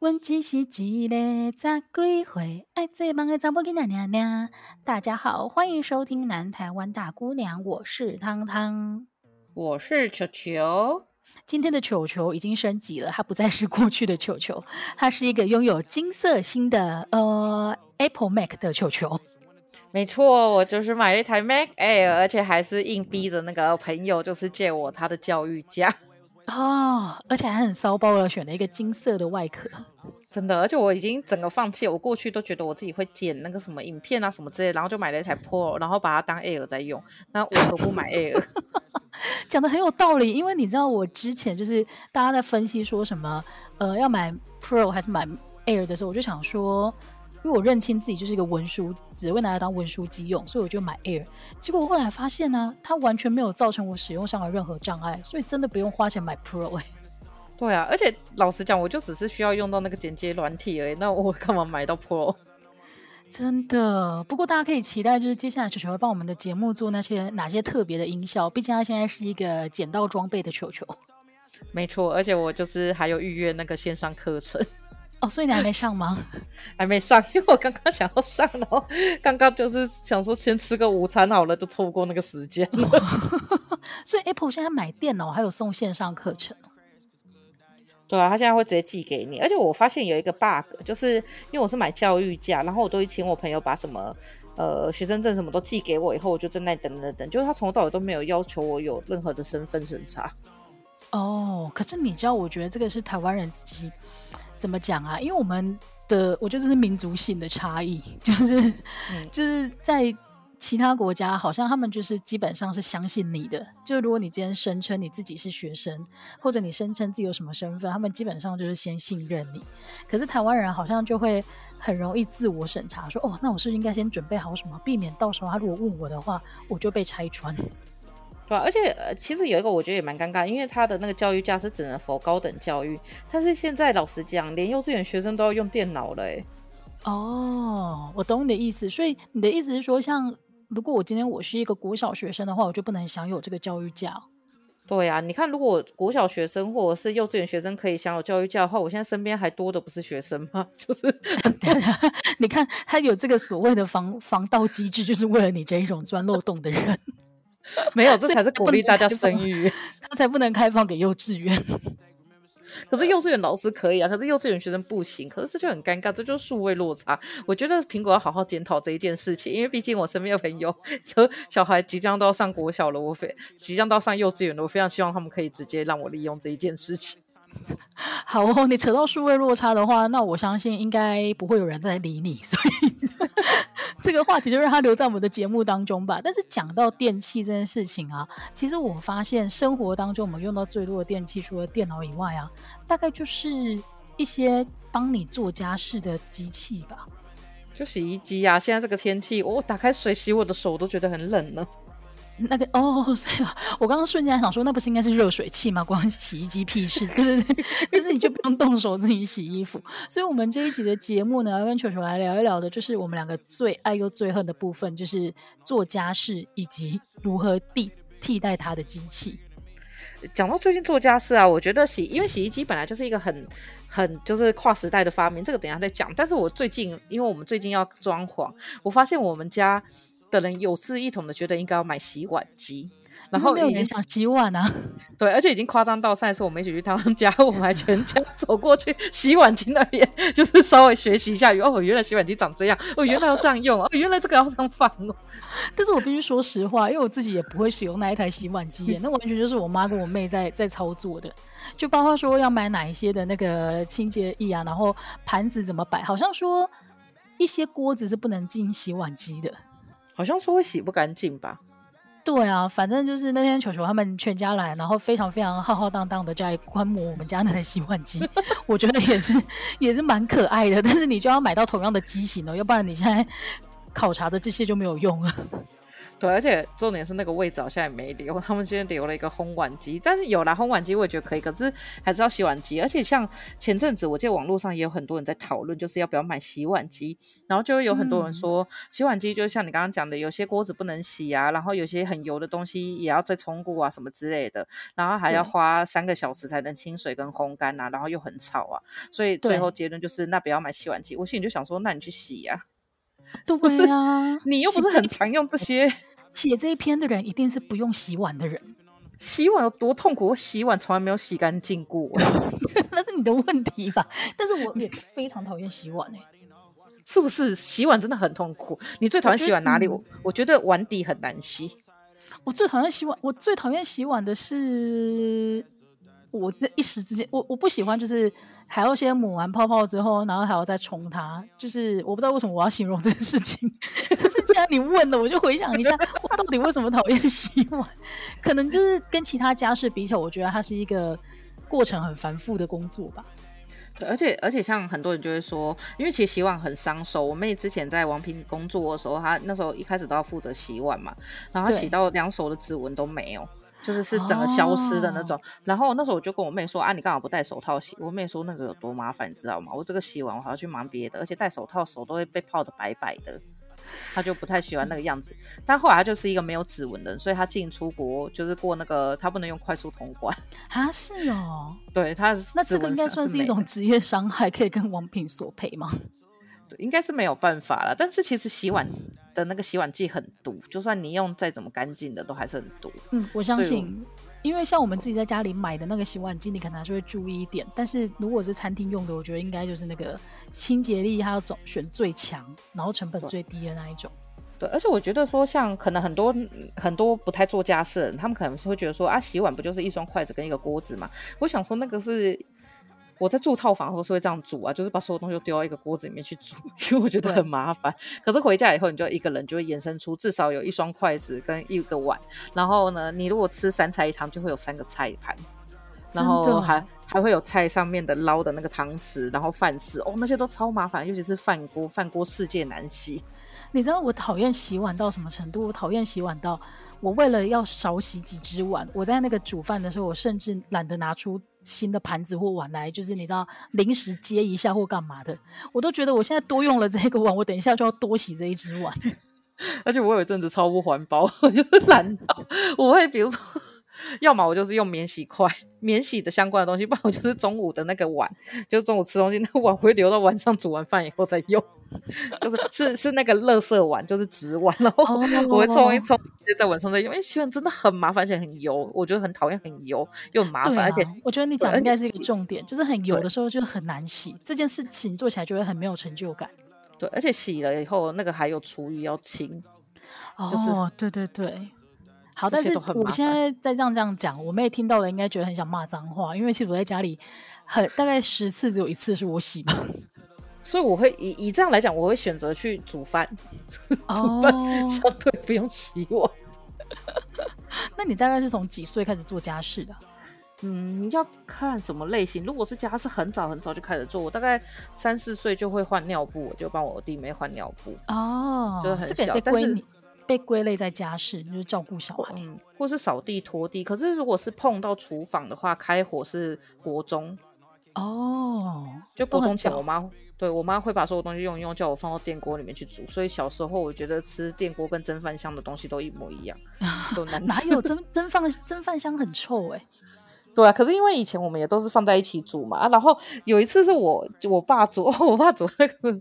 我只是一个十几岁爱做梦的查某囡仔娘娘。大家好，欢迎收听南台湾大姑娘，我是汤汤，我是球球。今天的球球已经升级了，它不再是过去的球球，它是一个拥有金色星的呃 Apple Mac 的球球。没错，我就是买了一台 Mac Air，而且还是硬逼着那个朋友，就是借我他的教育架。哦，而且还很骚包的选了一个金色的外壳，真的，而且我已经整个放弃了。我过去都觉得我自己会剪那个什么影片啊什么之类，然后就买了一台 Pro，然后把它当 Air 在用。那我何不买 Air？讲的很有道理，因为你知道我之前就是大家在分析说什么，呃，要买 Pro 还是买 Air 的时候，我就想说。因为我认清自己就是一个文书，只会拿来当文书机用，所以我就买 Air。结果我后来发现呢、啊，它完全没有造成我使用上的任何障碍，所以真的不用花钱买 Pro 哎、欸。对啊，而且老实讲，我就只是需要用到那个剪接软体而已，那我干嘛买到 Pro？真的。不过大家可以期待，就是接下来球球会帮我们的节目做那些哪些特别的音效，毕竟他现在是一个捡到装备的球球。没错，而且我就是还有预约那个线上课程。哦，所以你还没上吗？还没上，因为我刚刚想要上，然后刚刚就是想说先吃个午餐好了，就错过那个时间了。所以 Apple 现在买电脑还有送线上课程。对啊，他现在会直接寄给你。而且我发现有一个 bug，就是因为我是买教育价，然后我都会请我朋友把什么呃学生证什么都寄给我，以后我就在那等等等，就是他从头到尾都没有要求我有任何的身份审查。哦，可是你知道，我觉得这个是台湾人自己。怎么讲啊？因为我们的，我觉得这是民族性的差异，就是、嗯、就是在其他国家，好像他们就是基本上是相信你的。就如果你今天声称你自己是学生，或者你声称自己有什么身份，他们基本上就是先信任你。可是台湾人好像就会很容易自我审查，说哦，那我是不是应该先准备好什么，避免到时候他如果问我的话，我就被拆穿。对，而且呃，其实有一个我觉得也蛮尴尬，因为他的那个教育价是只能 for 高等教育，但是现在老实讲，连幼稚园学生都要用电脑了，哎。哦，我懂你的意思，所以你的意思是说，像如果我今天我是一个国小学生的话，我就不能享有这个教育价？对呀、啊，你看，如果国小学生或者是幼稚园学生可以享有教育价的话，我现在身边还多的不是学生吗？就是 你看他有这个所谓的防防盗机制，就是为了你这一种钻漏洞的人。没有，这才是鼓励大家生育，他才不能开放给幼稚园。可是幼稚园老师可以啊，可是幼稚园学生不行。可是这就很尴尬，这就是数位落差。我觉得苹果要好好检讨这一件事情，因为毕竟我身边的朋友，小孩即将都要上国小了，我非即将都要上幼稚园了，我非常希望他们可以直接让我利用这一件事情。好哦，你扯到数位落差的话，那我相信应该不会有人再理你，所以。这个话题就让它留在我们的节目当中吧。但是讲到电器这件事情啊，其实我发现生活当中我们用到最多的电器，除了电脑以外啊，大概就是一些帮你做家事的机器吧。就洗衣机啊，现在这个天气，我、哦、打开水洗我的手都觉得很冷呢。那个哦，所以我刚刚瞬间还想说，那不是应该是热水器吗？关洗衣机屁事，对 对对，可是你就不用动手自己洗衣服。所以，我们这一集的节目呢，要跟球球来聊一聊的，就是我们两个最爱又最恨的部分，就是做家事以及如何替替代它的机器。讲到最近做家事啊，我觉得洗，因为洗衣机本来就是一个很很就是跨时代的发明，这个等下再讲。但是我最近，因为我们最近要装潢，我发现我们家。的人有志一同的觉得应该要买洗碗机，然后没有人想洗碗啊。对，而且已经夸张到上一次我们一起去他们家，我们还全家走过去洗碗机那边，就是稍微学习一下。哦，原来洗碗机长这样，哦，原来要这样用，哦，原来这个要这样放哦。但是我必须说实话，因为我自己也不会使用那一台洗碗机，那完全就是我妈跟我妹在在操作的。就包括说要买哪一些的那个清洁液啊，然后盘子怎么摆，好像说一些锅子是不能进洗碗机的。好像说会洗不干净吧？对啊，反正就是那天球球他们全家来，然后非常非常浩浩荡荡的在观摩我们家那台洗碗机，我觉得也是也是蛮可爱的。但是你就要买到同样的机型哦，要不然你现在考察的这些就没有用了。对，而且重点是那个味好像也没留，他们今天留了一个烘碗机，但是有啦，烘碗机我也觉得可以，可是还是要洗碗机。而且像前阵子，我记得网络上也有很多人在讨论，就是要不要买洗碗机，然后就会有很多人说，嗯、洗碗机就像你刚刚讲的，有些锅子不能洗啊，然后有些很油的东西也要再冲过啊什么之类的，然后还要花三个小时才能清水跟烘干啊，然后又很吵啊，所以最后结论就是那不要买洗碗机。我心里就想说，那你去洗呀、啊，对啊，你又不是很常用这些。写这一篇的人一定是不用洗碗的人。洗碗有多痛苦？我洗碗从来没有洗干净过，那是你的问题吧？但是我也非常讨厌洗碗诶、欸，是不是？洗碗真的很痛苦。你最讨厌洗碗哪里？我、嗯、我觉得碗底很难洗。我最讨厌洗碗，我最讨厌洗碗的是，我这一时之间，我我不喜欢就是。还要先抹完泡泡之后，然后还要再冲它，就是我不知道为什么我要形容这件事情。但是既然你问了，我就回想一下，我到底为什么讨厌洗碗？可能就是跟其他家事比起来，我觉得它是一个过程很繁复的工作吧。对，而且而且像很多人就会说，因为其实洗碗很伤手。我妹之前在王平工作的时候，她那时候一开始都要负责洗碗嘛，然后她洗到两手的指纹都没有。就是是整个消失的那种，哦、然后那时候我就跟我妹说啊，你干嘛不戴手套洗？我妹说那个有多麻烦，你知道吗？我这个洗完我还要去忙别的，而且戴手套手都会被泡的白白的，她就不太喜欢那个样子。但后来她就是一个没有指纹的人，所以她进出国就是过那个她不能用快速通关 啊，是哦，对，她那这个应该算是一种职业伤害，可以跟王品索赔吗？应该是没有办法了，但是其实洗碗的那个洗碗剂很毒，就算你用再怎么干净的，都还是很毒。嗯，我相信，因为像我们自己在家里买的那个洗碗机，你可能还是会注意一点。但是如果是餐厅用的，我觉得应该就是那个清洁力，它要总选最强，然后成本最低的那一种。对，而且我觉得说，像可能很多很多不太做家事的人，他们可能会觉得说啊，洗碗不就是一双筷子跟一个锅子嘛？我想说那个是。我在住套房的时候是会这样煮啊，就是把所有东西都丢到一个锅子里面去煮，因为我觉得很麻烦。可是回家以后，你就一个人就会衍生出至少有一双筷子跟一个碗。然后呢，你如果吃三菜一汤，就会有三个菜盘，然后还还会有菜上面的捞的那个汤匙，然后饭匙哦，那些都超麻烦，尤其是饭锅，饭锅世界难洗。你知道我讨厌洗碗到什么程度？我讨厌洗碗到我为了要少洗几只碗，我在那个煮饭的时候，我甚至懒得拿出。新的盘子或碗来，就是你知道临时接一下或干嘛的，我都觉得我现在多用了这个碗，我等一下就要多洗这一只碗。而且我有一阵子超不环保，我就懒到 我会比如说。要么我就是用免洗筷，免洗的相关的东西，不然我就是中午的那个碗，就是中午吃东西那个碗会留到晚上煮完饭以后再用，就是是是那个垃圾碗，就是纸碗，然后我会冲一冲，就在晚上再用。因为洗碗真的很麻烦，而且很油，我觉得很讨厌，很油又很麻烦，啊、而且我觉得你讲的应该是一个重点，就是很油的时候就很难洗，这件事情做起来就会很没有成就感。对，而且洗了以后那个还有厨余要清，就是、哦，对对对。好，但是我现在在这样这样讲，我妹听到了应该觉得很想骂脏话，因为其实我在家里很大概十次只有一次是我洗吧，所以我会以以这样来讲，我会选择去煮饭，哦、煮饭相对不用洗碗。那你大概是从几岁开始做家事的？嗯，要看什么类型。如果是家事，很早很早就开始做，我大概三四岁就会换尿布，我就帮我弟妹换尿布。哦，就是很小，这个、但是。被归类在家事，就是照顾小孩，嗯，或是扫地拖地。可是如果是碰到厨房的话，开火是国中哦，就国中前，我妈对我妈会把所有东西用一用，叫我放到电锅里面去煮。所以小时候我觉得吃电锅跟蒸饭箱的东西都一模一样，都难吃。哪有蒸蒸饭蒸饭箱很臭哎、欸？对啊，可是因为以前我们也都是放在一起煮嘛，啊、然后有一次是我我爸煮，我爸煮那个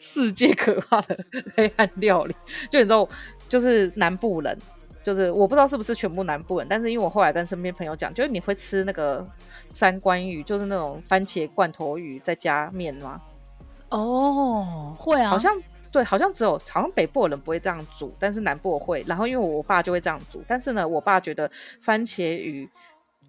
世界可怕的黑暗料理，就你知道。就是南部人，就是我不知道是不是全部南部人，但是因为我后来跟身边朋友讲，就是你会吃那个三关鱼，就是那种番茄罐头鱼再加面吗？哦，会啊，好像对，好像只有好像北部的人不会这样煮，但是南部会。然后因为我爸就会这样煮，但是呢，我爸觉得番茄鱼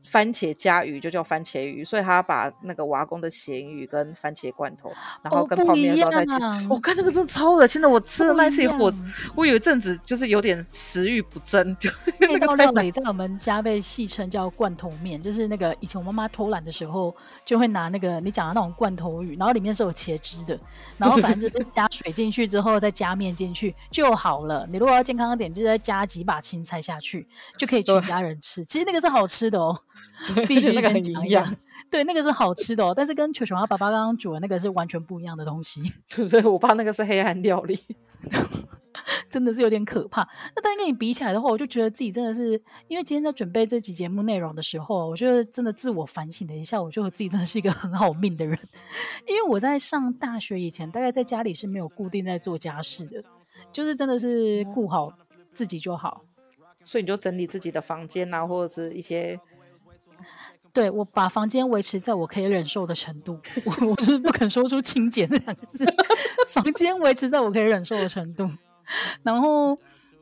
番茄加鱼就叫番茄鱼，所以他把那个瓦工的咸鱼跟番茄罐头，然后跟泡面包在一起。我看、哦、那个真的超恶心的，我吃了那一次以后，我我有一阵子就是有点食欲不振。就 那道料理在我们家被戏称叫罐头面，就是那个以前我妈妈偷懒的时候就会拿那个你讲的那种罐头鱼，然后里面是有茄汁的，然后反正就是加水进去之后再加面进去就好了。你如果要健康一点，就再加几把青菜下去，就可以全家人吃。其实那个是好吃的哦。必须先讲一下，对，那个是好吃的哦，但是跟球球他爸爸刚刚煮的那个是完全不一样的东西。对 不对？我爸那个是黑暗料理，真的是有点可怕。那但跟你比起来的话，我就觉得自己真的是，因为今天在准备这期节目内容的时候，我觉得真的自我反省了一下，我觉得我自己真的是一个很好命的人。因为我在上大学以前，大概在家里是没有固定在做家事的，就是真的是顾好自己就好。所以你就整理自己的房间啊，或者是一些。对，我把房间维持在我可以忍受的程度，我我是不肯说出清洁这两个字。房间维持在我可以忍受的程度，然后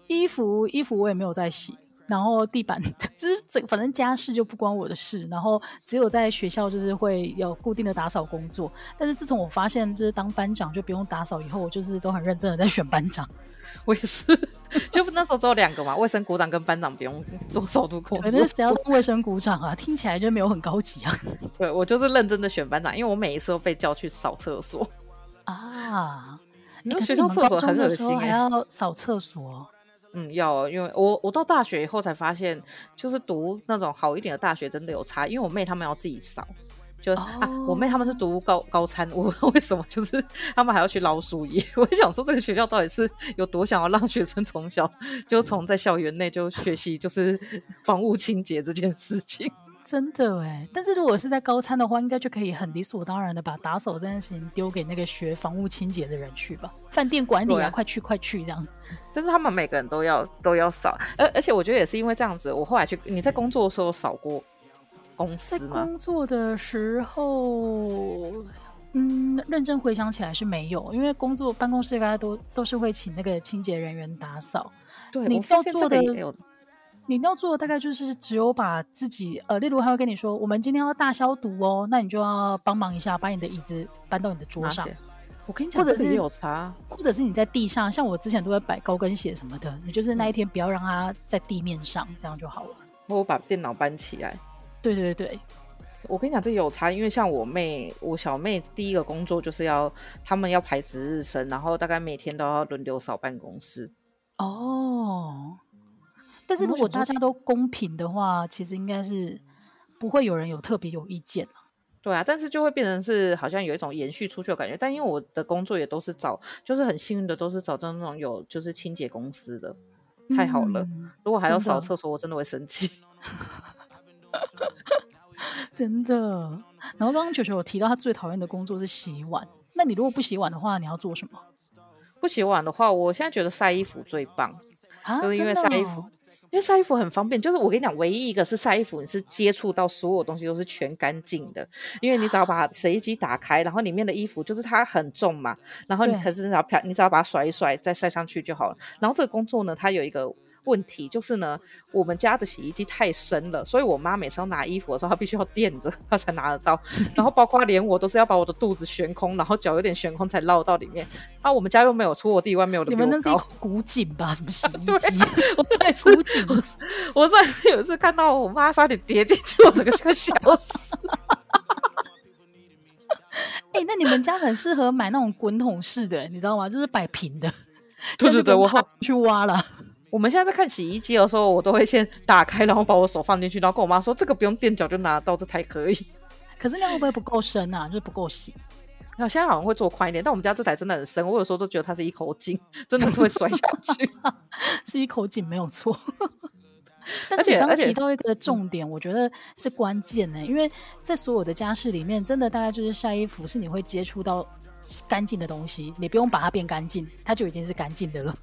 衣服衣服我也没有在洗，然后地板 就是整反正家事就不关我的事，然后只有在学校就是会有固定的打扫工作。但是自从我发现就是当班长就不用打扫以后，我就是都很认真的在选班长。我也是，就那时候只有两个嘛，卫生股长跟班长不用做首都工作。可是谁要当卫生股长啊？听起来就没有很高级啊。对，我就是认真的选班长，因为我每一次都被叫去扫厕所 啊。你们学校厕所很恶心，还要扫厕所？嗯，要，因为我我到大学以后才发现，就是读那种好一点的大学真的有差，因为我妹他们要自己扫。就、oh. 啊，我妹他们是读高高餐，我为什么就是他们还要去捞树叶？我就想说，这个学校到底是有多想要让学生从小就从在校园内就学习就是房屋清洁这件事情？真的哎，但是如果是在高餐的话，应该就可以很理所当然的把打扫这件事情丢给那个学房屋清洁的人去吧？饭店管理啊，啊快去快去这样。但是他们每个人都要都要扫，而而且我觉得也是因为这样子，我后来去你在工作的时候扫过。在工作的时候，嗯，认真回想起来是没有，因为工作办公室大家都都是会请那个清洁人员打扫。对，你要做的，你要做的大概就是只有把自己，呃，例如他会跟你说，我们今天要大消毒哦，那你就要帮忙一下，把你的椅子搬到你的桌上。我跟你讲，或者是有差，或者是你在地上，像我之前都会摆高跟鞋什么的，你就是那一天不要让它在地面上，这样就好了。我把电脑搬起来。对对对，我跟你讲，这有差，因为像我妹，我小妹第一个工作就是要他们要排值日生，然后大概每天都要轮流扫办公室。哦，但是如果大家都公平的话，其实应该是不会有人有特别有意见。对啊，但是就会变成是好像有一种延续出去的感觉。但因为我的工作也都是找，就是很幸运的都是找这种有就是清洁公司的，太好了。嗯，如果还要扫厕所，我真的会生气。真的，然后刚刚球球有提到他最讨厌的工作是洗碗。那你如果不洗碗的话，你要做什么？不洗碗的话，我现在觉得晒衣服最棒，啊、就是因为晒衣服，因为晒衣服很方便。就是我跟你讲，唯一一个是晒衣服，你是接触到所有东西都是全干净的，因为你只要把洗衣机打开，然后里面的衣服就是它很重嘛，然后你可是只要漂，你只要把它甩一甩，再晒上去就好了。然后这个工作呢，它有一个。问题就是呢，我们家的洗衣机太深了，所以我妈每次要拿衣服的时候，她必须要垫着，她才拿得到。然后包括连我都是要把我的肚子悬空，然后脚有点悬空才捞到里面。啊，我们家又没有拖地，外面有的。你们那是古井吧？什么洗衣 机？我在古井。我上次有一次看到我妈差点跌进去，我整个就笑死。哎、欸，那你们家很适合买那种滚筒式的，你知道吗？就是摆平的。对对对，我好去挖了。我们现在在看洗衣机的时候，我都会先打开，然后把我手放进去，然后跟我妈说：“这个不用垫脚就拿到，这台可以。”可是那会不会不够深啊？就是不够洗。那现在好像会做宽一点，但我们家这台真的很深，我有时候都觉得它是一口井，真的是会摔下去。是一口井没有错。但是你刚刚提到一个重点，我觉得是关键呢，因为在所有的家事里面，真的大概就是晒衣服是你会接触到干净的东西，你不用把它变干净，它就已经是干净的了。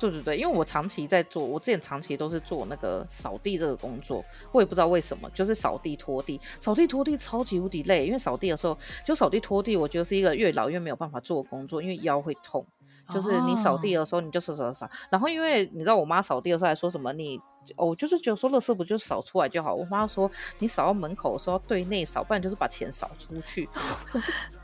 对对对，因为我长期在做，我之前长期都是做那个扫地这个工作，我也不知道为什么，就是扫地拖地，扫地拖地超级无敌累，因为扫地的时候就扫地拖地，我觉得是一个越老越没有办法做的工作，因为腰会痛，就是你扫地的时候你就扫扫扫。然后因为你知道我妈扫地的时候还说什么你。哦，就是觉得说，垃圾不就扫出来就好？我妈说，你扫到门口的时候对内扫，不然就是把钱扫出去。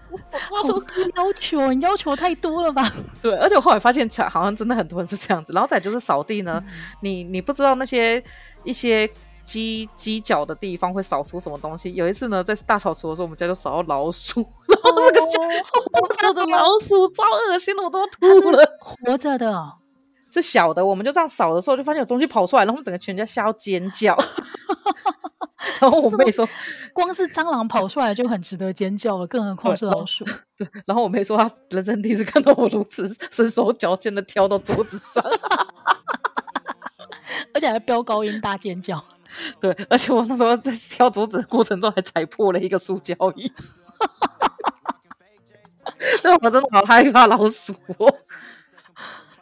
我妈说要求，你要求太多了吧？对，而且我后来发现，好像真的很多人是这样子。然后再就是扫地呢，嗯、你你不知道那些一些犄犄角的地方会扫出什么东西。有一次呢，在大扫除的时候，我们家就扫到老鼠，然后这个臭臭的老鼠，超恶心的，我都要吐了，活着的。是小的，我们就这样扫的时候，就发现有东西跑出来，然后我们整个全家吓到尖叫。然后我妹说，光是蟑螂跑出来就很值得尖叫了，更何况是老鼠。对，然后我妹说，她人生第一次看到我如此身手矫健的跳到桌子上，而且还飙高音大尖叫。对，而且我那时候在跳桌子的过程中还踩破了一个塑胶椅。那我真的好害怕老鼠哦。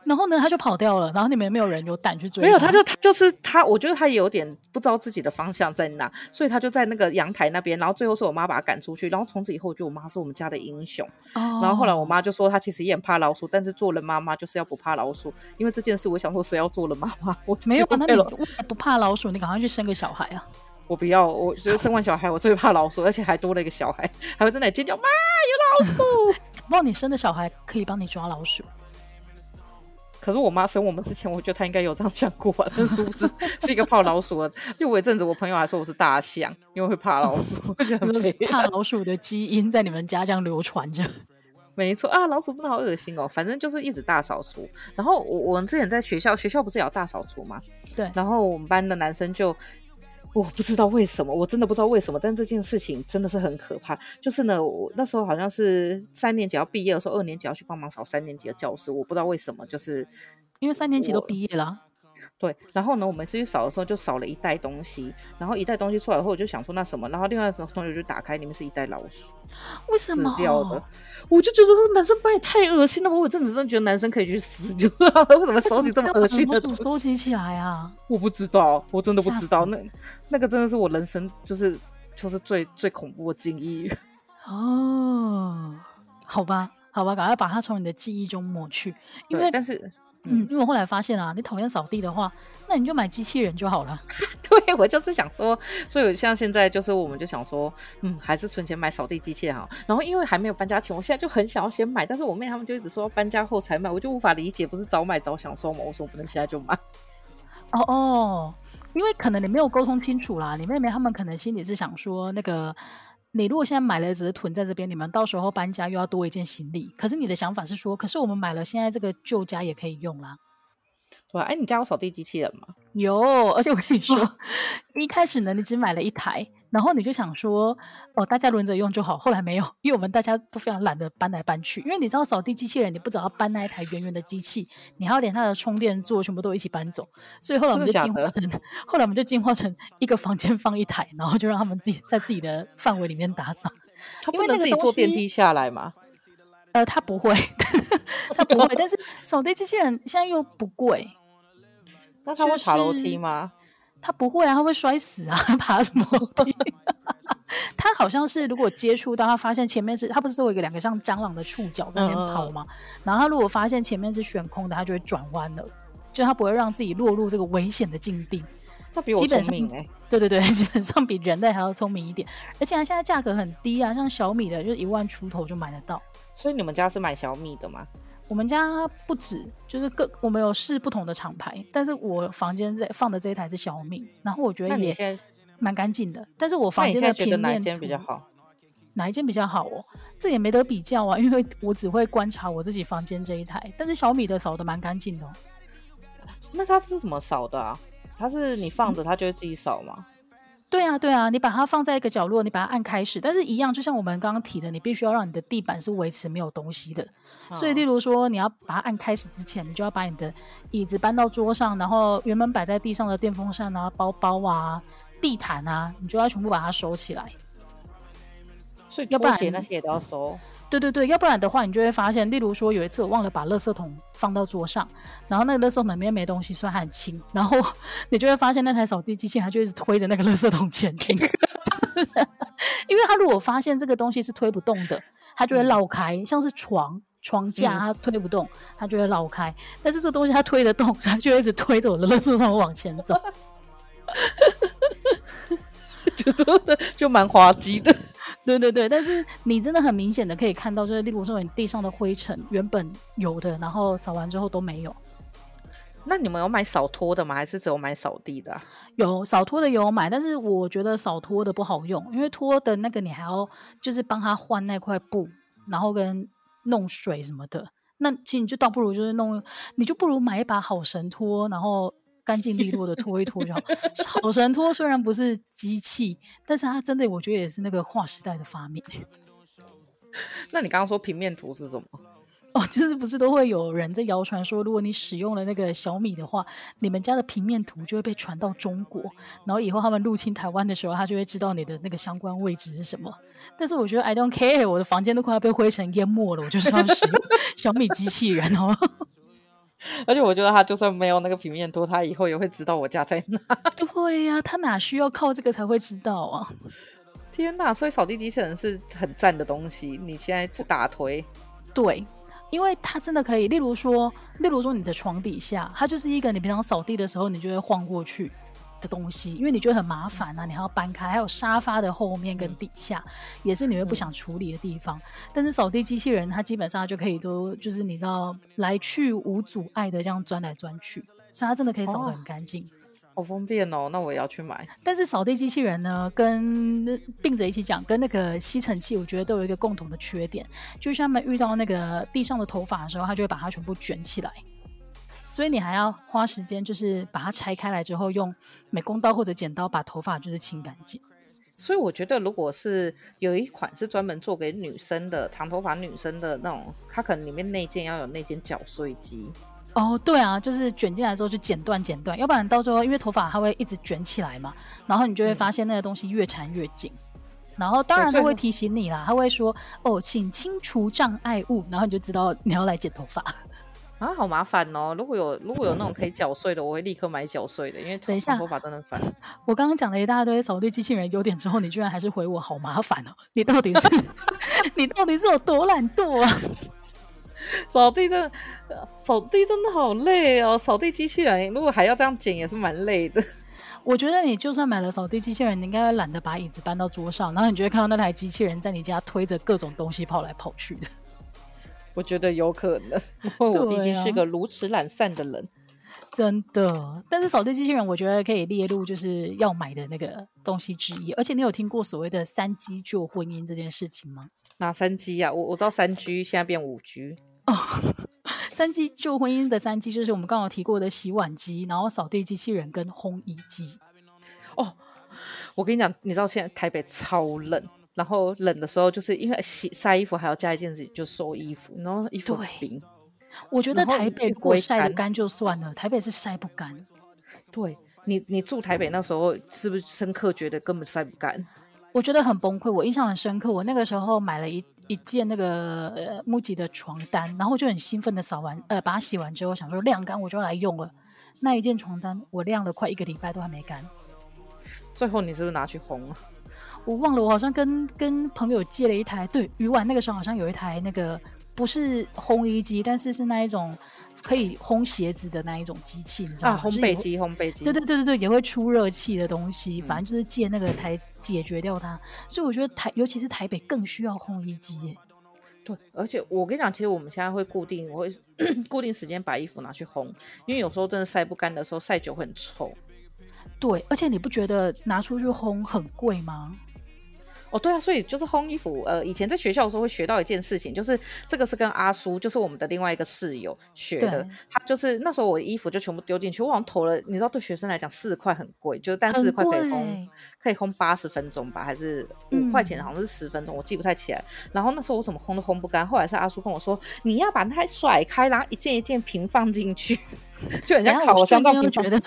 然后呢，他就跑掉了。然后你们没有人有胆去追？没有，他就他就是他，我觉得他也有点不知道自己的方向在哪，所以他就在那个阳台那边。然后最后是我妈把他赶出去。然后从此以后，就我妈是我们家的英雄。哦。然后后来我妈就说，她其实也很怕老鼠，但是做了妈妈就是要不怕老鼠。因为这件事，我想说，谁要做了妈妈？我没有啊，那你不怕老鼠，你赶快去生个小孩啊！我不要，我觉得生完小孩，我最怕老鼠，而且还多了一个小孩，还会在那里尖叫，妈，有老鼠！不你生的小孩可以帮你抓老鼠。可是我妈生我们之前，我觉得她应该有这样想过吧？但殊不知是一个怕老鼠的。就我一阵子，我朋友还说我是大象，因为会怕老鼠。我觉得很怕老鼠的基因在你们家这样流传着。没错啊，老鼠真的好恶心哦。反正就是一直大扫除。然后我我们之前在学校，学校不是也要大扫除吗？对。然后我们班的男生就。我不知道为什么，我真的不知道为什么，但这件事情真的是很可怕。就是呢，我那时候好像是三年级要毕业的时候，二年级要去帮忙扫三年级的教室。我不知道为什么，就是因为三年级都毕业了。对，然后呢，我每次去扫的时候就扫了一袋东西，然后一袋东西出来后，我就想说那什么，然后另外一个同学就打开，里面是一袋老鼠。为什么？死掉的。我就觉得说男生班也太恶心了。我有阵子真的觉得男生可以去死，就为什么收集这么恶心的东西？收集起来啊！我不知道，我真的不知道。那那个真的是我人生就是就是最最恐怖的经历。哦，好吧，好吧，赶快把它从你的记忆中抹去。因为但是。嗯，因为我后来发现啊，你讨厌扫地的话，那你就买机器人就好了。对，我就是想说，所以像现在就是，我们就想说，嗯，还是存钱买扫地机器人好。然后因为还没有搬家前，我现在就很想要先买，但是我妹他们就一直说搬家后才买，我就无法理解，不是早买早享受吗？我说我不能现在就买。哦哦，因为可能你没有沟通清楚啦，你妹妹他们可能心里是想说那个。你如果现在买了，只是囤在这边，你们到时候搬家又要多一件行李。可是你的想法是说，可是我们买了，现在这个旧家也可以用啦。对，哎，你家有扫地机器人吗？有，而且我跟你说，一开始呢，你只买了一台。然后你就想说，哦，大家轮着用就好。后来没有，因为我们大家都非常懒得搬来搬去。因为你知道，扫地机器人你不只要搬那一台圆圆的机器，你还要连它的充电座全部都一起搬走。所以后来我们就进化成，后来我们就进化成一个房间放一台，然后就让他们自己在自己的范围里面打扫。他不能自己坐电梯下来吗？呃，他不会，他不会。但是扫地机器人现在又不贵，那他会爬楼梯吗？就是他不会啊，他会摔死啊！爬什么楼梯？他好像是如果接触到，他发现前面是，他不是都有一个两个像蟑螂的触角在那边跑吗？嗯、然后他如果发现前面是悬空的，他就会转弯了，就他不会让自己落入这个危险的境地。他比我聪明哎、欸！对对对，基本上比人类还要聪明一点，而且他现在价格很低啊，像小米的就一万出头就买得到。所以你们家是买小米的吗？我们家不止，就是各我们有试不同的厂牌，但是我房间这放的这一台是小米，然后我觉得也蛮干净的。但是我房间的平面哪一间比较好？哪一间比较好哦？这也没得比较啊，因为我只会观察我自己房间这一台，但是小米的扫的蛮干净的。那它是怎么扫的啊？它是你放着它就会自己扫吗？对啊，对啊，你把它放在一个角落，你把它按开始，但是一样，就像我们刚刚提的，你必须要让你的地板是维持没有东西的。哦、所以，例如说，你要把它按开始之前，你就要把你的椅子搬到桌上，然后原本摆在地上的电风扇啊、包包啊、地毯啊，你就要全部把它收起来。所以，要不然那些也都要收。对对对，要不然的话，你就会发现，例如说有一次我忘了把垃圾桶放到桌上，然后那个垃圾桶里面没东西，虽然它很轻，然后你就会发现那台扫地机器它就一直推着那个垃圾桶前进，因为它如果发现这个东西是推不动的，它就会绕开，嗯、像是床床架它推不动，它就会绕开。但是这东西它推得动，所以它就一直推着我的垃圾桶往前走。就就蛮滑稽的。对对对，但是你真的很明显的可以看到，就是例如说你地上的灰尘原本有的，然后扫完之后都没有。那你们有买扫拖的吗？还是只有买扫地的啊？有扫拖的有买，但是我觉得扫拖的不好用，因为拖的那个你还要就是帮他换那块布，然后跟弄水什么的。那其实你就倒不如就是弄，你就不如买一把好神拖，然后干净利落的拖一拖就好。好神拖虽然不是机器，但是它真的我觉得也是那个划时代的发明。那你刚刚说平面图是什么？哦，就是不是都会有人在谣传说，如果你使用了那个小米的话，你们家的平面图就会被传到中国，然后以后他们入侵台湾的时候，他就会知道你的那个相关位置是什么。但是我觉得 I don't care，我的房间都快要被灰尘淹没了，我就是要使用 小米机器人哦。而且我觉得他就算没有那个平面图，他以后也会知道我家在哪。对呀、啊，他哪需要靠这个才会知道啊？天哪！所以扫地机器人是很赞的东西，你现在是打推？对。因为它真的可以，例如说，例如说你的床底下，它就是一个你平常扫地的时候你就会晃过去的东西，因为你觉得很麻烦啊，你还要搬开。还有沙发的后面跟底下，嗯、也是你会不想处理的地方。嗯、但是扫地机器人它基本上就可以都就是你知道来去无阻碍的这样钻来钻去，所以它真的可以扫得很干净。哦好方便哦，那我也要去买。但是扫地机器人呢，跟并着一起讲，跟那个吸尘器，我觉得都有一个共同的缺点，就是他们遇到那个地上的头发的时候，它就会把它全部卷起来，所以你还要花时间，就是把它拆开来之后，用美工刀或者剪刀把头发就是清干净。所以我觉得，如果是有一款是专门做给女生的长头发女生的那种，它可能里面内件要有内件搅碎机。哦，对啊，就是卷进来之后就剪断剪断，要不然到时候因为头发它会一直卷起来嘛，然后你就会发现那个东西越缠越紧，嗯、然后当然他会提醒你啦，他会说哦，请清除障碍物，然后你就知道你要来剪头发啊，好麻烦哦。如果有如果有那种可以搅碎的，我会立刻买搅碎的，因为等一下头发真的烦。我刚刚讲了一大堆扫地机器人优点之后，你居然还是回我好麻烦哦，你到底是 你到底是有多懒惰啊？扫地真的，扫地真的好累哦！扫地机器人如果还要这样剪，也是蛮累的。我觉得你就算买了扫地机器人，你应该会懒得把椅子搬到桌上，然后你就会看到那台机器人在你家推着各种东西跑来跑去的。我觉得有可能，因为我毕竟是个如此懒散的人，真的。但是扫地机器人，我觉得可以列入就是要买的那个东西之一。而且你有听过所谓的三 G 救婚姻这件事情吗？哪三 G 呀？我我知道三 G 现在变五 G。哦，三机救婚姻的三机就是我们刚刚提过的洗碗机，然后扫地机器人跟烘衣机。哦，我跟你讲，你知道现在台北超冷，然后冷的时候就是因为洗晒衣服还要加一件事情，就收衣服，然后衣服很冰。我觉得台北如果晒得干就算了，台北是晒不干。对你，你住台北那时候是不是深刻觉得根本晒不干？我觉得很崩溃，我印象很深刻。我那个时候买了一一件那个呃木吉的床单，然后就很兴奋的扫完呃把它洗完之后，想说晾干我就来用了。那一件床单我晾了快一个礼拜都还没干。最后你是不是拿去烘了？我忘了，我好像跟跟朋友借了一台，对，鱼丸那个时候好像有一台那个不是烘衣机，但是是那一种。可以烘鞋子的那一种机器，你知道吗？啊，烘焙机，烘焙机。对对对对对，也会出热气的东西，反正就是借那个才解决掉它。嗯、所以我觉得台，尤其是台北更需要烘衣机。对，而且我跟你讲，其实我们现在会固定，我会 固定时间把衣服拿去烘，因为有时候真的晒不干的时候，晒久会很臭。对，而且你不觉得拿出去烘很贵吗？哦，对啊，所以就是烘衣服。呃，以前在学校的时候会学到一件事情，就是这个是跟阿苏，就是我们的另外一个室友学的。他就是那时候我的衣服就全部丢进去，我好像投了，你知道，对学生来讲四块很贵，就是但四块可以烘，可以烘八十分钟吧，还是五块钱，好像是十分钟，嗯、我记不太起来。然后那时候我怎么烘都烘不干，后来是阿叔跟我说，你要把它甩开，然后一件一件平放进去。就人家 瞬间又觉得，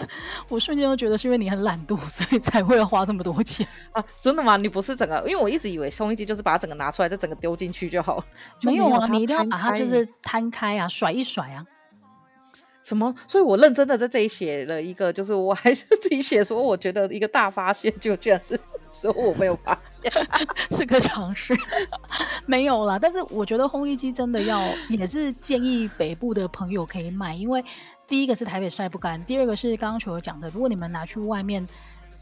我瞬间就觉得是因为你很懒惰，所以才会花这么多钱啊！真的吗？你不是整个？因为我一直以为烘衣机就是把它整个拿出来，再整个丢进去就好。没有啊，你一定要把它就是摊开啊，甩一甩啊。什么？所以我认真的在这里写了一个，就是我还是自己写说，我觉得一个大发现，就居然是说我没有发现，是个尝试，没有啦。但是我觉得烘衣机真的要，也是建议北部的朋友可以买，因为第一个是台北晒不干，第二个是刚刚球友讲的，如果你们拿去外面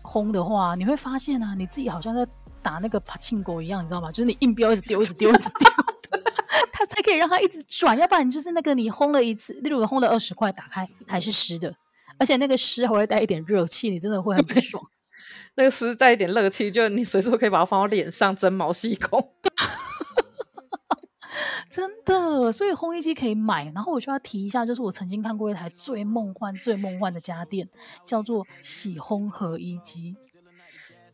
烘的话，你会发现啊，你自己好像在打那个柏青哥一样，你知道吗？就是你硬标一直丢，一直丢，一直丢。它才可以让它一直转，要不然就是那个你烘了一次，例如烘了二十块，打开还是湿的，而且那个湿还会带一点热气，你真的会很不爽。那个湿带一点热气，就你随时可以把它放到脸上蒸毛细孔。真的，所以烘衣机可以买。然后我就要提一下，就是我曾经看过一台最梦幻、最梦幻的家电，叫做洗烘合衣机。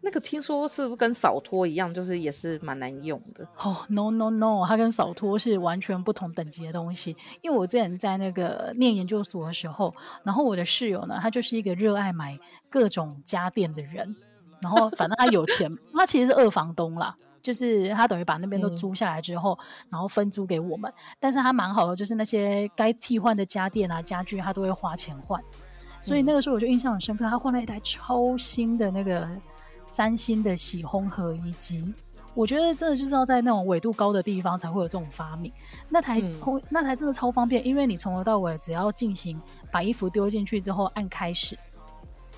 那个听说是不是跟扫拖一样，就是也是蛮难用的哦。Oh, no no no，它跟扫拖是完全不同等级的东西。因为我之前在那个念研究所的时候，然后我的室友呢，他就是一个热爱买各种家电的人。然后反正他有钱，他其实是二房东啦，就是他等于把那边都租下来之后，嗯、然后分租给我们。但是他蛮好的，就是那些该替换的家电啊、家具，他都会花钱换。所以那个时候我就印象很深刻，他换了一台超新的那个。三星的洗烘合衣机，我觉得真的就是要在那种纬度高的地方才会有这种发明。那台那台真的超方便，因为你从头到尾只要进行把衣服丢进去之后按开始，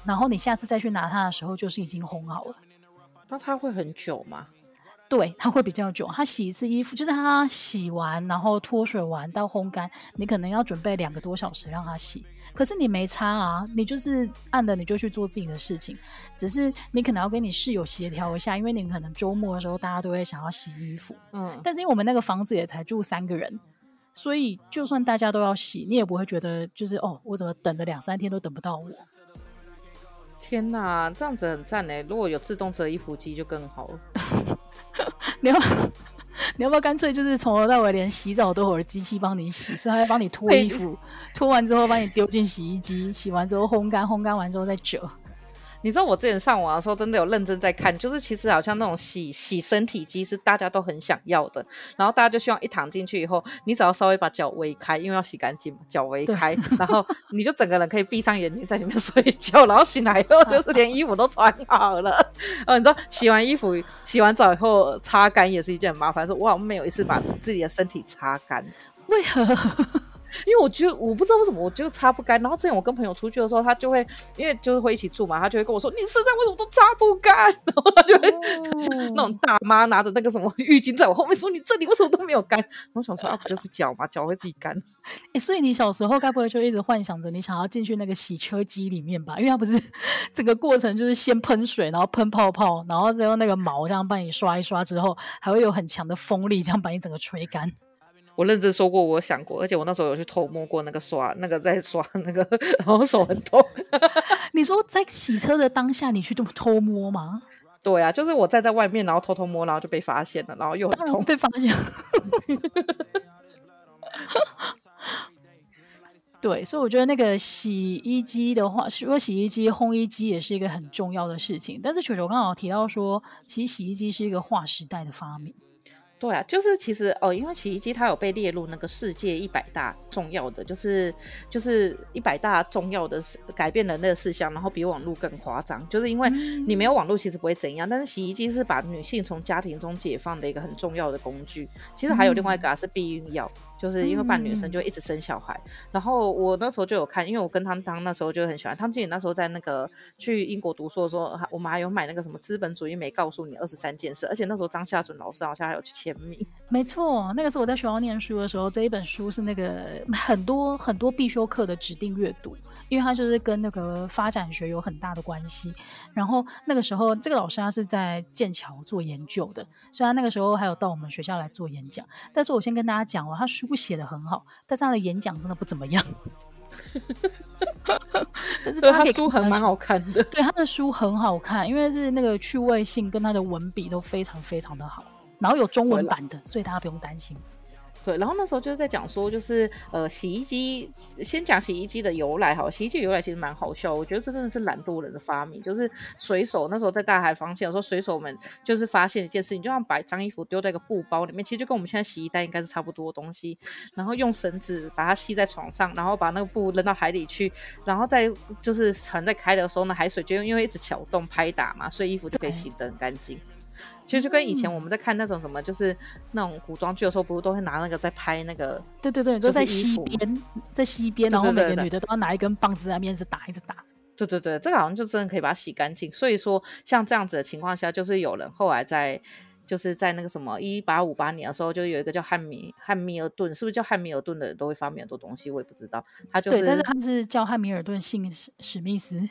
然后你下次再去拿它的时候就是已经烘好了。那它会很久吗？对，它会比较久。它洗一次衣服，就是它洗完然后脱水完到烘干，你可能要准备两个多小时让它洗。可是你没差啊，你就是按的你就去做自己的事情，只是你可能要跟你室友协调一下，因为你可能周末的时候大家都会想要洗衣服，嗯，但是因为我们那个房子也才住三个人，所以就算大家都要洗，你也不会觉得就是哦，我怎么等了两三天都等不到我。天哪，这样子很赞哎！如果有自动折衣服机就更好了。你要。你要不要干脆就是从头到尾连洗澡都有机器帮你洗，所以他要帮你脱衣服，脱完之后帮你丢进洗衣机，洗完之后烘干，烘干完之后再折。你知道我之前上网的时候，真的有认真在看，就是其实好像那种洗洗身体机是大家都很想要的，然后大家就希望一躺进去以后，你只要稍微把脚围开，因为要洗干净嘛，脚围开，然后你就整个人可以闭上眼睛在里面睡觉，然后醒来以后就是连衣服都穿好了。哦，你知道洗完衣服、洗完澡以后擦干也是一件很麻烦，说哇，我没有一次把自己的身体擦干，为何？因为我觉得我不知道为什么我就擦不干，然后之前我跟朋友出去的时候，他就会因为就是会一起住嘛，他就会跟我说：“你身上为什么都擦不干？” 然后他就会、哦、那种大妈拿着那个什么浴巾在我后面说：“你这里为什么都没有干？” 我想说啊，不就是脚嘛，脚会自己干。哎、欸，所以你小时候该不会就一直幻想着你想要进去那个洗车机里面吧？因为它不是整个过程就是先喷水，然后喷泡泡，然后再用那个毛这样帮你刷一刷之后，还会有很强的风力这样把你整个吹干。我认真说过，我想过，而且我那时候有去偷摸过那个刷，那个在刷那个，然后手很痛。你说在洗车的当下，你去这么偷摸吗？对啊，就是我站在外面，然后偷偷摸，然后就被发现了，然后又很痛，被发现。对，所以我觉得那个洗衣机的话，如果洗衣机、烘衣机也是一个很重要的事情。但是球球刚好提到说，其实洗衣机是一个划时代的发明。对啊，就是其实哦，因为洗衣机它有被列入那个世界一百大重要的，就是就是一百大重要的事改变人类的事项，然后比网络更夸张。就是因为你没有网络，其实不会怎样，但是洗衣机是把女性从家庭中解放的一个很重要的工具。其实还有另外一个啊，是避孕药。就是因为扮女生就一直生小孩，嗯、然后我那时候就有看，因为我跟汤汤那时候就很喜欢汤姐，那时候在那个去英国读书的时候，我们还有买那个什么资本主义没告诉你二十三件事，而且那时候张夏准老师好像还有去签名。没错，那个是我在学校念书的时候，这一本书是那个很多很多必修课的指定阅读。因为他就是跟那个发展学有很大的关系，然后那个时候这个老师他是在剑桥做研究的，虽然那个时候还有到我们学校来做演讲，但是我先跟大家讲哦，他书写得很好，但是他的演讲真的不怎么样。但是 他书很蛮好看的，对，他的书很好看，因为是那个趣味性跟他的文笔都非常非常的好，然后有中文版的，所以大家不用担心。对，然后那时候就是在讲说，就是呃，洗衣机，先讲洗衣机的由来哈。洗衣机由来其实蛮好笑，我觉得这真的是懒惰人的发明。就是水手那时候在大海航行的时候，水手们就是发现一件事情，就像把脏衣服丢在一个布包里面，其实就跟我们现在洗衣袋应该是差不多的东西。然后用绳子把它系在床上，然后把那个布扔到海里去，然后再就是船在开的时候呢，海水就因为一直搅动拍打嘛，所以衣服就可以洗得很干净。其实就跟以前我们在看那种什么，就是那种古装剧的时候，不是都会拿那个在拍那个？对对对，就在西边，在西边，然后每个女的都要拿一根棒子在那边一直打，一直打。对对对，这个好像就真的可以把它洗干净。所以说，像这样子的情况下，就是有人后来在，就是在那个什么一八五八年的时候，就有一个叫汉密汉密尔顿，是不是叫汉密尔顿的人都会发明很多东西？我也不知道。他就是，对，但是他是叫汉密尔顿，姓史史密斯。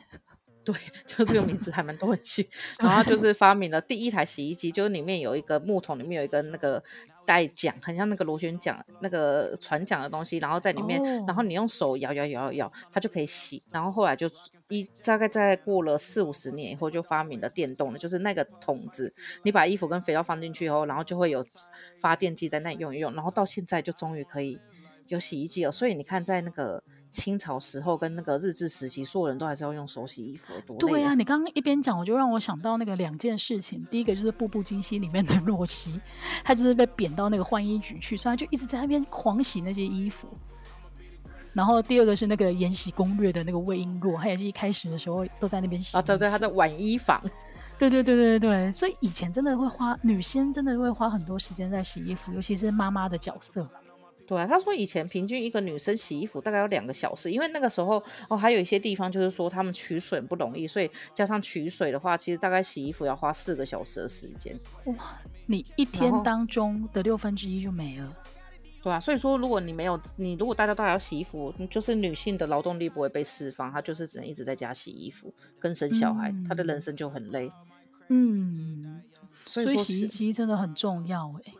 对，就这个名字还蛮多人信。然后就是发明了第一台洗衣机，就是里面有一个木桶，里面有一个那个带桨，很像那个螺旋桨那个船桨的东西，然后在里面，哦、然后你用手摇摇摇摇摇，它就可以洗。然后后来就一大概在过了四五十年以后，就发明了电动的，就是那个桶子，你把衣服跟肥皂放进去以后，然后就会有发电机在那里用一用，然后到现在就终于可以有洗衣机了。所以你看，在那个。清朝时候跟那个日治时期，所有人都还是要用手洗衣服，多累啊。对啊，你刚刚一边讲，我就让我想到那个两件事情。第一个就是《步步惊心》里面的若曦，她就是被贬到那个换衣局去，所以她就一直在那边狂洗那些衣服。然后第二个是那个《延禧攻略》的那个魏璎珞，她也是一开始的时候都在那边洗。啊，对对，她在浣衣房。对对对对对，所以以前真的会花，女生真的会花很多时间在洗衣服，尤其是妈妈的角色。对啊，他说以前平均一个女生洗衣服大概要两个小时，因为那个时候哦，还有一些地方就是说他们取水不容易，所以加上取水的话，其实大概洗衣服要花四个小时的时间。哇，你一天当中的六分之一就没了。对啊，所以说如果你没有你，如果大家都还要洗衣服，就是女性的劳动力不会被释放，她就是只能一直在家洗衣服跟生小孩，她、嗯、的人生就很累。嗯，所以，所以洗衣机真的很重要哎。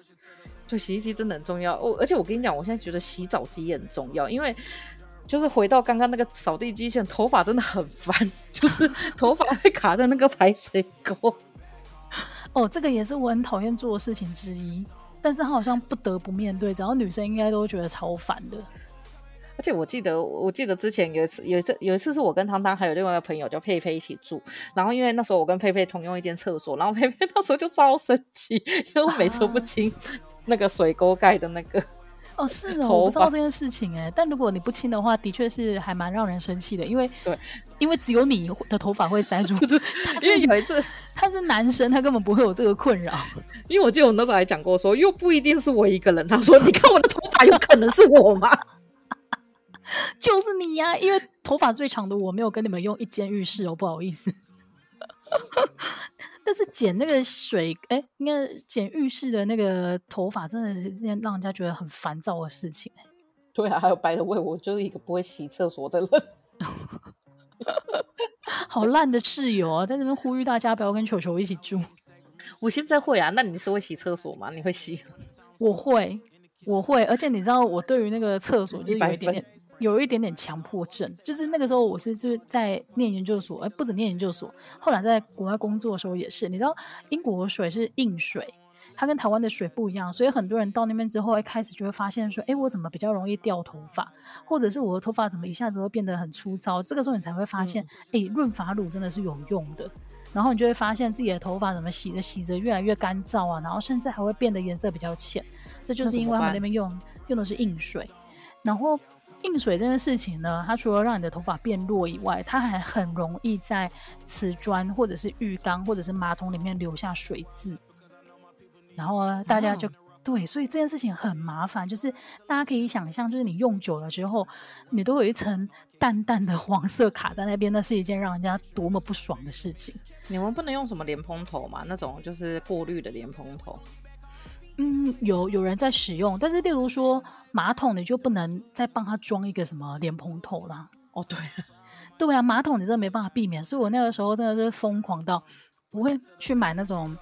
就洗衣机真的很重要哦，而且我跟你讲，我现在觉得洗澡机也很重要，因为就是回到刚刚那个扫地机器人，头发真的很烦，就是头发会卡在那个排水沟。哦，这个也是我很讨厌做的事情之一，但是他好像不得不面对，只要女生应该都觉得超烦的。而且我记得，我记得之前有一次，有一次，有一次是我跟汤汤还有另外一个朋友叫佩佩一起住，然后因为那时候我跟佩佩同用一间厕所，然后佩佩 那时候就超生气，因为我每次都不清那个水沟盖的那个。哦，是哦，我不知道这件事情哎，但如果你不亲的话，的确是还蛮让人生气的，因为对，因为只有你的头发会塞住，他是因为有一次他是男生，他根本不会有这个困扰。因为我记得我那时候还讲过说，又不一定是我一个人，他说你看我的头发有可能是我吗？就是你呀、啊，因为头发最长的我没有跟你们用一间浴室哦，不好意思。但是剪那个水，哎、欸，应该剪浴室的那个头发，真的是一件让人家觉得很烦躁的事情。对啊，还有白的味，我就是一个不会洗厕所的人。好烂的室友啊，在这边呼吁大家不要跟球球一起住。我现在会啊，那你是会洗厕所吗？你会洗？我会，我会，而且你知道，我对于那个厕所就是有一点点。有一点点强迫症，就是那个时候我是就是在念研究所，哎，不止念研究所，后来在国外工作的时候也是。你知道英国水是硬水，它跟台湾的水不一样，所以很多人到那边之后，一开始就会发现说，哎，我怎么比较容易掉头发，或者是我的头发怎么一下子会变得很粗糙？这个时候你才会发现，哎、嗯，润发乳真的是有用的。然后你就会发现自己的头发怎么洗着洗着越来越干燥啊，然后甚至还会变得颜色比较浅。这就是因为他们那边用用的是硬水，然后。硬水这件事情呢，它除了让你的头发变弱以外，它还很容易在瓷砖或者是浴缸或者是马桶里面留下水渍。然后呢，大家就、哦、对，所以这件事情很麻烦，就是大家可以想象，就是你用久了之后，你都有一层淡淡的黄色卡在那边，那是一件让人家多么不爽的事情。你们不能用什么莲蓬头嘛？那种就是过滤的莲蓬头。嗯，有有人在使用，但是例如说马桶，你就不能再帮他装一个什么莲蓬头啦。哦，对，对啊，马桶你真的没办法避免，所以我那个时候真的是疯狂到不会去买那种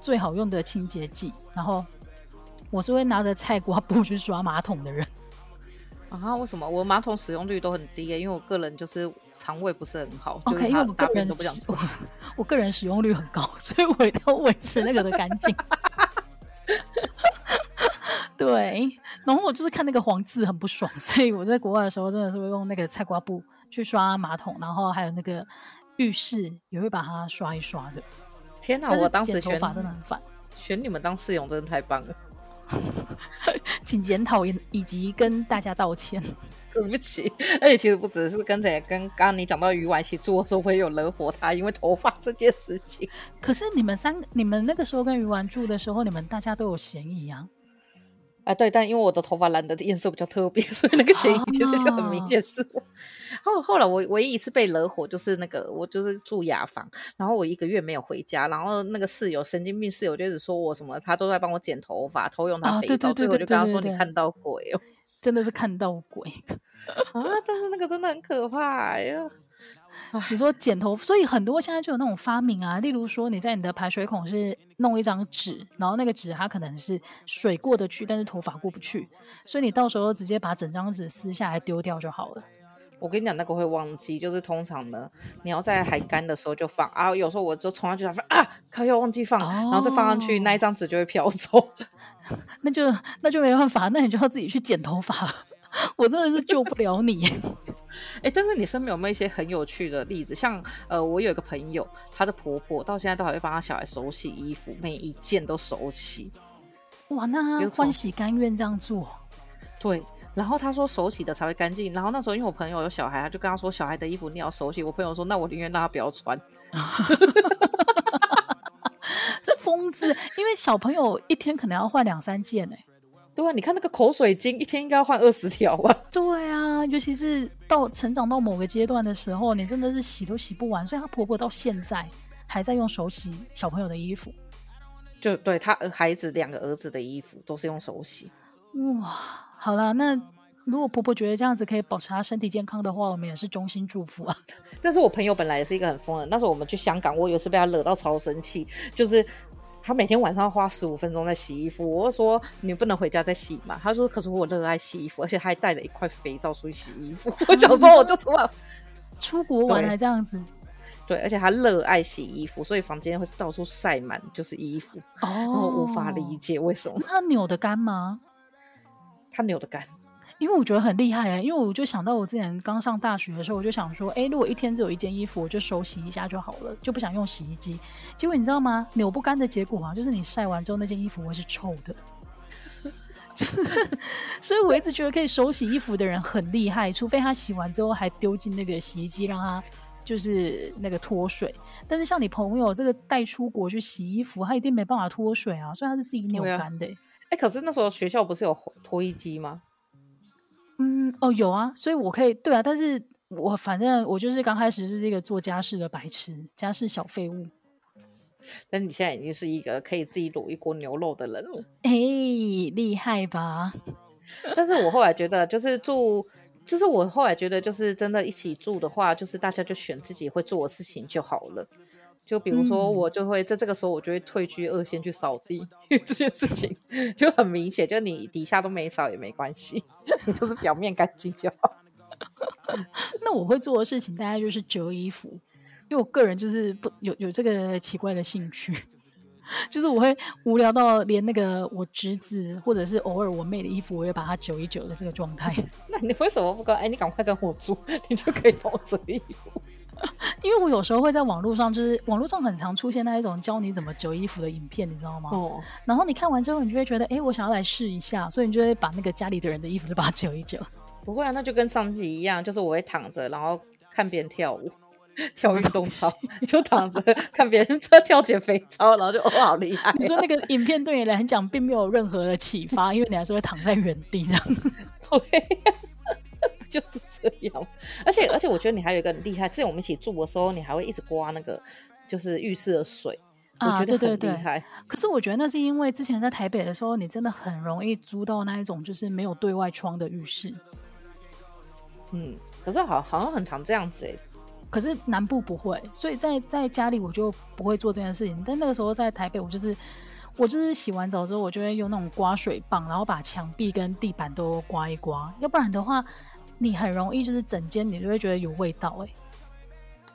最好用的清洁剂，然后我是会拿着菜瓜布去刷马桶的人。啊？为什么我马桶使用率都很低？因为我个人就是肠胃不是很好。OK，因为我个人都不想做，我个人使用率很高，所以我一定要维持那个的干净。对，然后我就是看那个黄字很不爽，所以我在国外的时候真的是会用那个菜瓜布去刷马桶，然后还有那个浴室也会把它刷一刷的。天哪，我当时剪头发真的很烦，选你们当室友真的太棒了，请检讨以以及跟大家道歉。对不起，而且其实不只是跟谁，跟刚刚你讲到鱼丸一起住的时候，我也有惹火他，因为头发这件事情。可是你们三个，你们那个时候跟鱼丸住的时候，你们大家都有嫌疑啊？啊，对，但因为我的头发染的颜色比较特别，所以那个嫌疑其实就很明显是我。后、啊、后来我唯一一次被惹火，就是那个我就是住雅房，然后我一个月没有回家，然后那个室友神经病室友就一直说我什么，他都在帮我剪头发，偷用他肥皂，最后我就跟他说，你看到鬼哦。真的是看到鬼 啊！但是那个真的很可怕呀。你说剪头，所以很多现在就有那种发明啊，例如说你在你的排水孔是弄一张纸，然后那个纸它可能是水过得去，但是头发过不去，所以你到时候直接把整张纸撕下来丢掉就好了。我跟你讲，那个会忘记，就是通常呢，你要在还干的时候就放啊。有时候我就冲上去发啊，可要忘记放，哦，然后再放上去，那一张纸就会飘走。那就那就没办法，那你就要自己去剪头发。我真的是救不了你。哎、欸，但是你身边有没有一些很有趣的例子？像呃，我有一个朋友，她的婆婆到现在都还会帮她小孩手洗衣服，每一件都手洗。哇，那欢喜甘愿这样做。对。然后他说手洗的才会干净。然后那时候因为我朋友有小孩，他就跟他说小孩的衣服你要手洗。我朋友说那我宁愿让他不要穿。这疯子，因为小朋友一天可能要换两三件呢。对啊，你看那个口水巾一天应该要换二十条啊？对啊，尤其是到成长到某个阶段的时候，你真的是洗都洗不完。所以她婆婆到现在还在用手洗小朋友的衣服。就对她孩子两个儿子的衣服都是用手洗。哇。好了，那如果婆婆觉得这样子可以保持她身体健康的话，我们也是衷心祝福啊。但是我朋友本来也是一个很疯的人，那时候我们去香港，我有一次被他惹到超生气，就是他每天晚上要花十五分钟在洗衣服，我就说你不能回家再洗嘛。他说可是我热爱洗衣服，而且他还带了一块肥皂出去洗衣服。我想说我就出来 出国玩了这样子对，而且他热爱洗衣服，所以房间会到处晒满就是衣服。哦，然后我无法理解为什么他扭得干吗？他扭得干，因为我觉得很厉害哎、欸，因为我就想到我之前刚上大学的时候，我就想说，哎、欸，如果一天只有一件衣服，我就手洗一下就好了，就不想用洗衣机。结果你知道吗？扭不干的结果啊，就是你晒完之后那件衣服会是臭的。所以我一直觉得可以手洗衣服的人很厉害，除非他洗完之后还丢进那个洗衣机让他就是那个脱水。但是像你朋友这个带出国去洗衣服，他一定没办法脱水啊，所以他是自己扭干的、欸。哎、欸，可是那时候学校不是有脱衣机吗？嗯，哦，有啊，所以我可以对啊，但是我反正我就是刚开始就是一个做家事的白痴，家事小废物。但你现在已经是一个可以自己卤一锅牛肉的人了，哎、欸，厉害吧？但是我后来觉得，就是住，就是我后来觉得，就是真的一起住的话，就是大家就选自己会做的事情就好了。就比如说，我就会在这个时候，我就会退居二线去扫地，因为这件事情就很明显，就你底下都没扫也没关系，你就是表面干净就好。那我会做的事情大概就是折衣服，因为我个人就是不有有这个奇怪的兴趣，就是我会无聊到连那个我侄子或者是偶尔我妹的衣服，我也把它折一折的这个状态。那你为什么不跟？哎，你赶快跟我住，你就可以帮我折衣服。因为我有时候会在网络上，就是网络上很常出现那一种教你怎么折衣服的影片，你知道吗？哦。然后你看完之后，你就会觉得，哎、欸，我想要来试一下，所以你就会把那个家里的人的衣服就把它折一折。不会啊，那就跟上集一样，就是我会躺着，然后看别人跳舞，小运动操，就躺着看别人在跳减肥操，然后就哦，好厉害。你说那个影片对你来讲并没有任何的启发，因为你还是会躺在原地这样。OK。而且而且我觉得你还有一个很厉害，之前我们一起住的时候，你还会一直刮那个就是浴室的水，啊、我觉得很厉害。可是我觉得那是因为之前在台北的时候，你真的很容易租到那一种就是没有对外窗的浴室。嗯，可是好好像很常这样子哎。可是南部不会，所以在在家里我就不会做这件事情。但那个时候在台北，我就是我就是洗完澡之后，我就会用那种刮水棒，然后把墙壁跟地板都刮一刮，要不然的话。你很容易就是整间你就会觉得有味道哎、欸，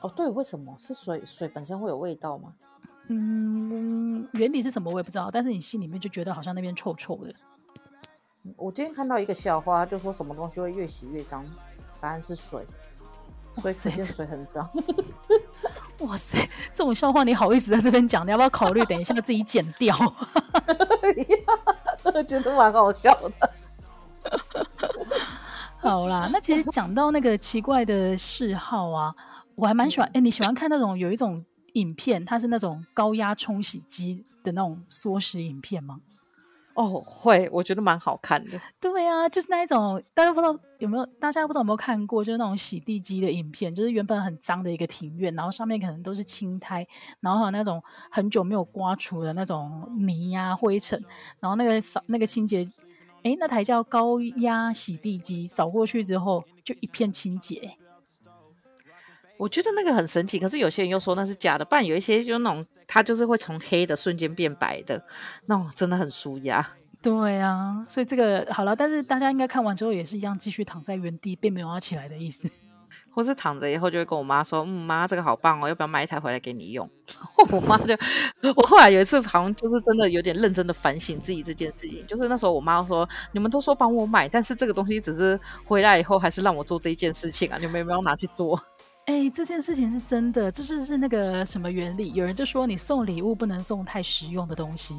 哦对，为什么是水水本身会有味道吗？嗯，原理是什么我也不知道，但是你心里面就觉得好像那边臭臭的。我今天看到一个笑话，就说什么东西会越洗越脏，答案是水，所以这件水很脏。哇塞，这种笑话你好意思在这边讲？你要不要考虑等一下自己剪掉？觉得蛮好笑的。好啦，那其实讲到那个奇怪的嗜好啊，我还蛮喜欢。哎、欸，你喜欢看那种有一种影片，它是那种高压冲洗机的那种缩时影片吗？哦，会，我觉得蛮好看的。对啊，就是那一种，大家不知道有没有，大家不知道有没有看过，就是那种洗地机的影片，就是原本很脏的一个庭院，然后上面可能都是青苔，然后还有那种很久没有刮除的那种泥呀、啊、灰尘，然后那个扫那个清洁，哎，那台叫高压洗地机，扫过去之后就一片清洁。我觉得那个很神奇，可是有些人又说那是假的，不然有一些就那种它就是会从黑的瞬间变白的，那种真的很舒压。对啊，所以这个好了，但是大家应该看完之后也是一样，继续躺在原地，并没有要起来的意思。或是躺着以后就会跟我妈说：“嗯，妈，这个好棒哦，要不要买一台回来给你用？” 我妈就，我后来有一次好像就是真的有点认真的反省自己这件事情，就是那时候我妈说：“你们都说帮我买，但是这个东西只是回来以后还是让我做这一件事情啊，你们有没有拿去做？”哎、欸，这件事情是真的，这就是那个什么原理？有人就说你送礼物不能送太实用的东西，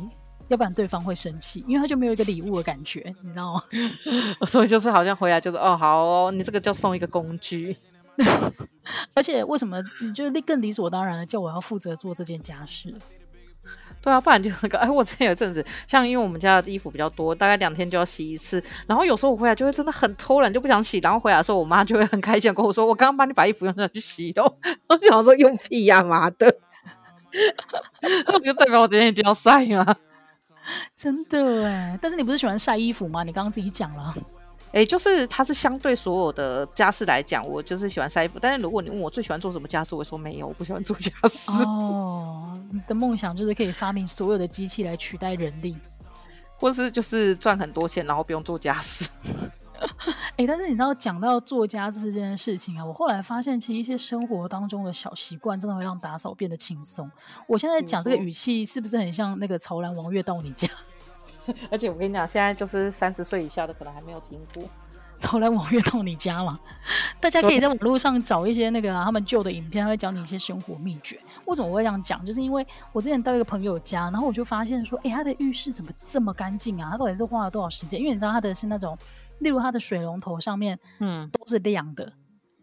要不然对方会生气，因为他就没有一个礼物的感觉，你知道吗？所以就是好像回来就是哦，好哦，你这个就送一个工具，而且为什么你就更理所当然的叫我要负责做这件家事？对啊，不然就那个哎，我之前有一阵子，像因为我们家的衣服比较多，大概两天就要洗一次。然后有时候我回来就会真的很偷懒，就不想洗。然后回来的时候，我妈就会很开心跟我说：“我刚刚帮你把衣服用上去洗哦。”我想说用屁呀、啊，妈的！就代表我今天一定要晒吗？真的哎，但是你不是喜欢晒衣服吗？你刚刚自己讲了。哎、欸，就是它是相对所有的家事来讲，我就是喜欢晒衣服。但是如果你问我最喜欢做什么家事，我说没有，我不喜欢做家事。哦，你的梦想就是可以发明所有的机器来取代人力，或是就是赚很多钱，然后不用做家事。哎、欸，但是你知道讲到做家事这件事情啊，我后来发现其实一些生活当中的小习惯真的会让打扫变得轻松。我现在讲这个语气是不是很像那个潮兰王月到你家？而且我跟你讲，现在就是三十岁以下的可能还没有听过。潮兰王月到你家嘛？大家可以在网络上找一些那个、啊、他们旧的影片，他会教你一些生活秘诀。为什么我会这样讲？就是因为我之前到一个朋友家，然后我就发现说，哎、欸，他的浴室怎么这么干净啊？他到底是花了多少时间？因为你知道他的是那种，例如他的水龙头上面，嗯，都是亮的，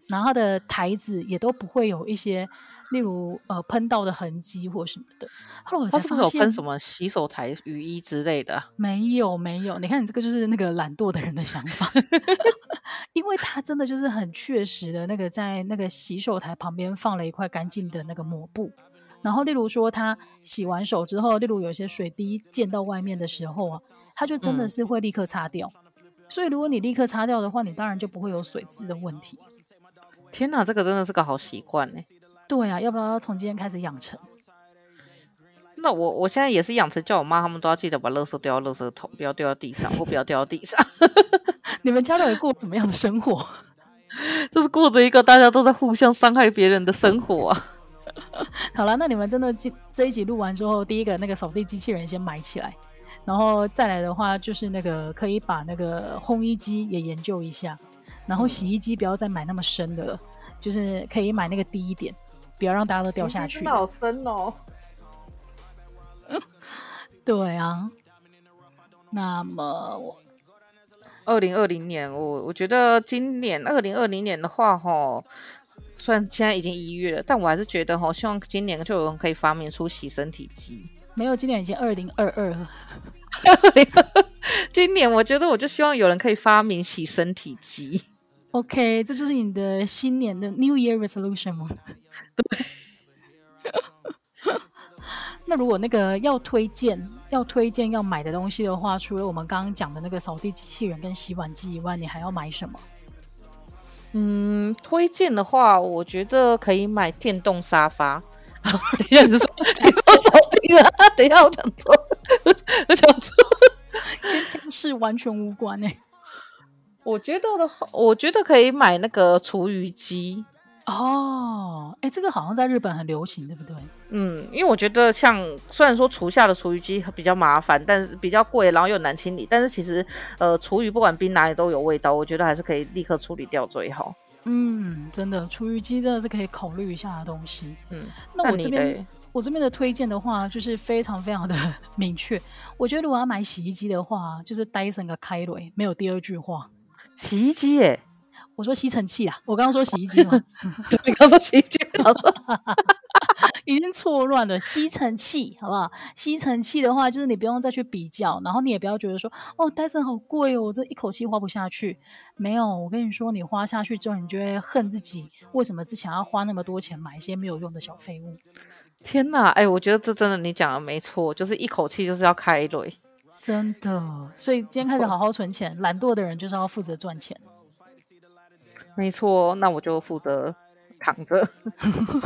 然后他的台子也都不会有一些。例如，呃，喷到的痕迹或什么的，后来我才发现，他是不是有喷什么洗手台、雨衣之类的？没有，没有。你看，你这个就是那个懒惰的人的想法，因为他真的就是很确实的，那个在那个洗手台旁边放了一块干净的那个抹布。然后，例如说他洗完手之后，例如有些水滴溅到外面的时候啊，他就真的是会立刻擦掉。嗯。所以，如果你立刻擦掉的话，你当然就不会有水渍的问题。天哪，这个真的是个好习惯呢。对啊，要不要从今天开始养成？那我我现在也是养成，叫我妈他们都要记得把垃圾丢到垃圾桶，不要丢到地上，或不要掉到地上。你们家到底过怎么样的生活？就是过着一个大家都在互相伤害别人的生活啊。好了，那你们真的这一集录完之后，第一个那个扫地机器人先买起来，然后再来的话，就是那个可以把那个烘衣机也研究一下，然后洗衣机不要再买那么深的了，就是可以买那个低一点。不要让大家都掉下去。好深哦。对啊。那么我二零二零年，我我觉得今年二零二零年的话，哈，虽然现在已经一月了，但我还是觉得哈，希望今年就有人可以发明出洗身体机。没有，今年已经二零二二了。今年我觉得我就希望有人可以发明洗身体机。OK，这就是你的新年的 New Year Resolution 吗？对。那如果那个要推荐、要推荐要买的东西的话，除了我们刚刚讲的那个扫地机器人跟洗碗机以外，你还要买什么？嗯，推荐的话，我觉得可以买电动沙发。等一下，你说你说扫地了？等一下，我讲错，我讲错，跟家事完全无关诶、欸。我觉得的话，我觉得可以买那个厨余机，哦，哎，这个好像在日本很流行，对不对？嗯，因为我觉得像虽然说厨下的厨余机比较麻烦，但是比较贵，然后又难清理，但是其实呃，厨余不管冰哪里都有味道，我觉得还是可以立刻处理掉最好。嗯，真的，厨余机真的是可以考虑一下的东西。嗯，那我这边我这边的推荐的话，就是非常非常的 明确。我觉得如果要买洗衣机的话，就是 Dyson 的开瑞，没有第二句话。洗衣机耶？我说吸尘器啊，我刚刚说洗衣机吗？你刚说洗衣机，已经错乱了。吸尘器，好不好？吸尘器的话，就是你不用再去比较，然后你也不要觉得说，哦，戴森好贵哦，我这一口气花不下去。没有，我跟你说，你花下去之后，你就会恨自己，为什么之前要花那么多钱买一些没有用的小废物？天哪，哎，我觉得这真的你讲的没错，就是一口气就是要开雷，真的。所以今天开始好好存钱，懒惰的人就是要负责赚钱。没错，那我就负责躺着。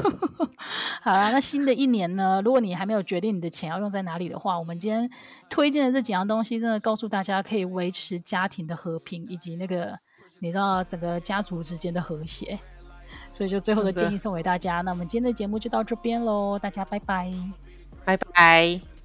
好了，那新的一年呢？如果你还没有决定你的钱要用在哪里的话，我们今天推荐的这几样东西，真的告诉大家可以维持家庭的和平，以及那个你知道整个家族之间的和谐。所以就最后的建议送给大家。那我们今天的节目就到这边喽，大家拜拜，拜拜。